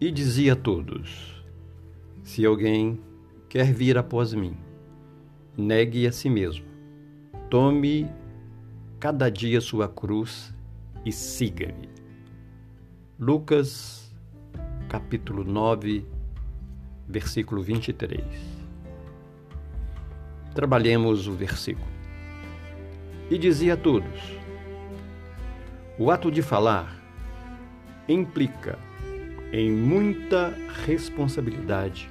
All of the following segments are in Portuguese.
E dizia a todos: Se alguém quer vir após mim, negue a si mesmo, tome cada dia sua cruz e siga-me. Lucas, capítulo 9, versículo 23. Trabalhemos o versículo. E dizia a todos: O ato de falar implica em muita responsabilidade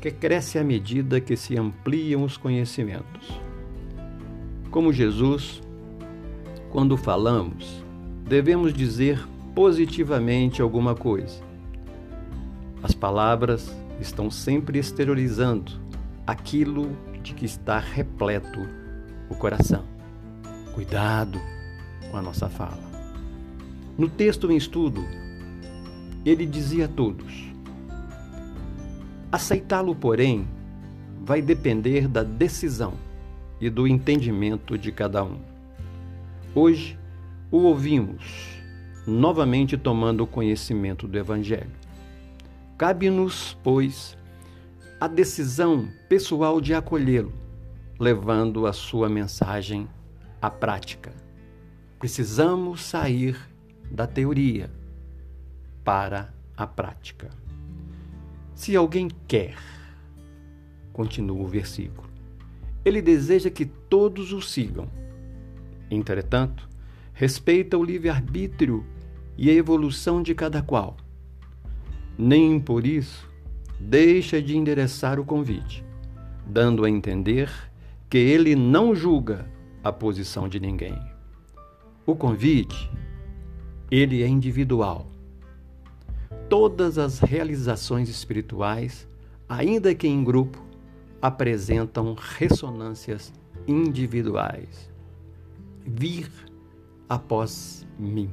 que cresce à medida que se ampliam os conhecimentos. Como Jesus, quando falamos, devemos dizer positivamente alguma coisa. As palavras estão sempre exteriorizando aquilo de que está repleto o coração. Cuidado com a nossa fala. No texto em estudo, ele dizia a todos: aceitá-lo, porém, vai depender da decisão e do entendimento de cada um. Hoje, o ouvimos novamente tomando conhecimento do Evangelho. Cabe-nos, pois, a decisão pessoal de acolhê-lo, levando a sua mensagem à prática. Precisamos sair da teoria para a prática. Se alguém quer, continua o versículo, ele deseja que todos o sigam. Entretanto, respeita o livre-arbítrio e a evolução de cada qual. Nem por isso deixa de endereçar o convite, dando a entender que ele não julga a posição de ninguém. O convite, ele é individual. Todas as realizações espirituais, ainda que em grupo, apresentam ressonâncias individuais. Vir após mim.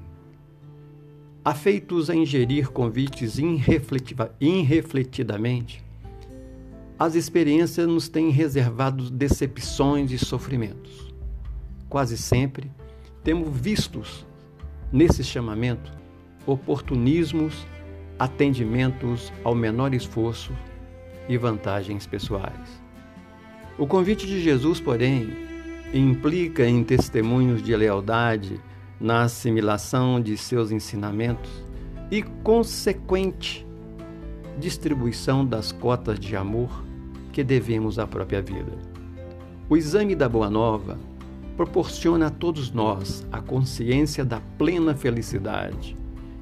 Afeitos a ingerir convites irrefletidamente, as experiências nos têm reservado decepções e sofrimentos. Quase sempre temos vistos nesse chamamento oportunismos, atendimentos ao menor esforço e vantagens pessoais. O convite de Jesus, porém, implica em testemunhos de lealdade na assimilação de seus ensinamentos e consequente distribuição das cotas de amor que devemos à própria vida. O exame da Boa Nova proporciona a todos nós a consciência da plena felicidade,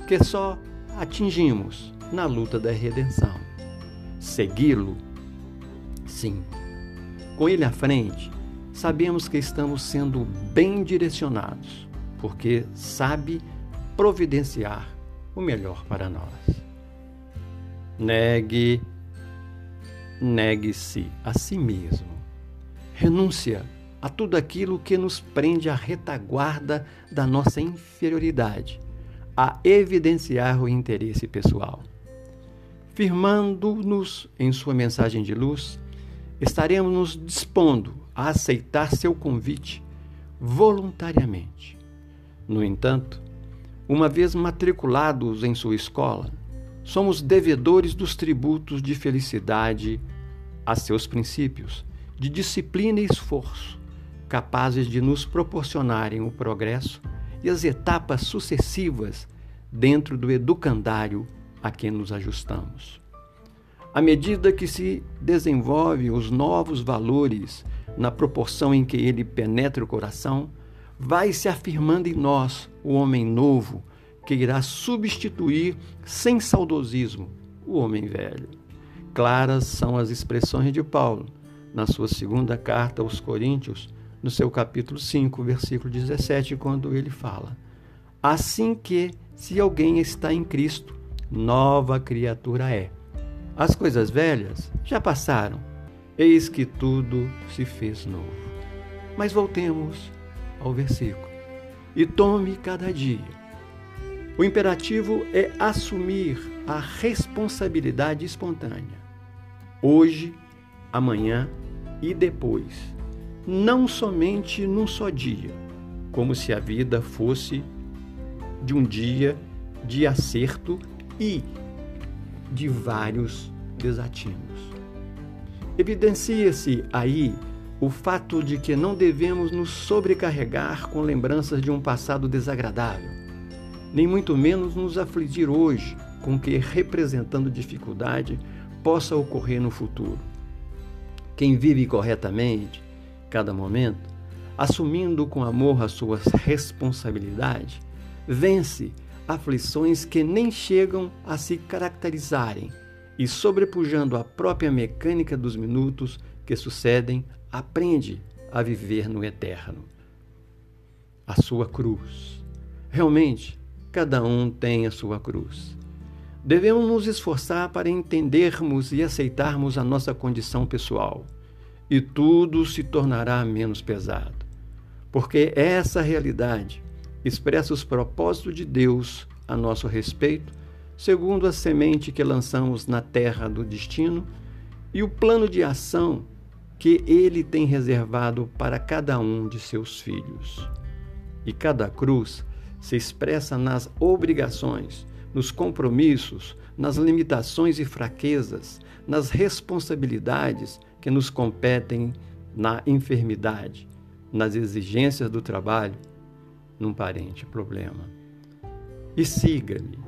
que só atingimos na luta da redenção. Segui-lo, sim. Com ele à frente, sabemos que estamos sendo bem direcionados, porque sabe providenciar o melhor para nós. Negue, negue-se a si mesmo. Renúncia a tudo aquilo que nos prende à retaguarda da nossa inferioridade, a evidenciar o interesse pessoal. Firmando-nos em sua mensagem de luz, estaremos nos dispondo a aceitar seu convite voluntariamente. No entanto, uma vez matriculados em sua escola, somos devedores dos tributos de felicidade a seus princípios, de disciplina e esforço, capazes de nos proporcionarem o progresso e as etapas sucessivas dentro do educandário a que nos ajustamos. À medida que se desenvolvem os novos valores na proporção em que ele penetra o coração, vai se afirmando em nós o homem novo que irá substituir sem saudosismo o homem velho. Claras são as expressões de Paulo na sua segunda carta aos Coríntios, no seu capítulo 5, versículo 17, quando ele fala: Assim que, se alguém está em Cristo, nova criatura é as coisas velhas já passaram, eis que tudo se fez novo. Mas voltemos ao versículo. E tome cada dia. O imperativo é assumir a responsabilidade espontânea. Hoje, amanhã e depois. Não somente num só dia, como se a vida fosse de um dia de acerto e de vários desatinos. Evidencia-se aí o fato de que não devemos nos sobrecarregar com lembranças de um passado desagradável, nem muito menos nos afligir hoje com que, representando dificuldade, possa ocorrer no futuro. Quem vive corretamente, cada momento, assumindo com amor as suas responsabilidades, vence aflições que nem chegam a se caracterizarem e, sobrepujando a própria mecânica dos minutos que sucedem, aprende a viver no eterno. A sua cruz. Realmente, cada um tem a sua cruz. Devemos nos esforçar para entendermos e aceitarmos a nossa condição pessoal, e tudo se tornará menos pesado, porque essa realidade expressa os propósitos de Deus a nosso respeito, segundo a semente que lançamos na terra do destino e o plano de ação que ele tem reservado para cada um de seus filhos. E cada cruz se expressa nas obrigações, nos compromissos, nas limitações e fraquezas, nas responsabilidades que nos competem na enfermidade, nas exigências do trabalho, num parente problema. E siga-me.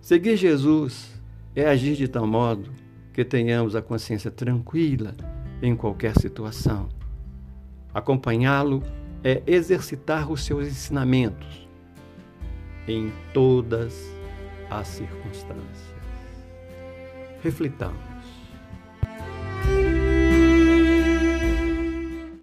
Seguir Jesus é agir de tal modo que tenhamos a consciência tranquila em qualquer situação. Acompanhá-lo é exercitar os seus ensinamentos em todas as circunstâncias. Reflitamos.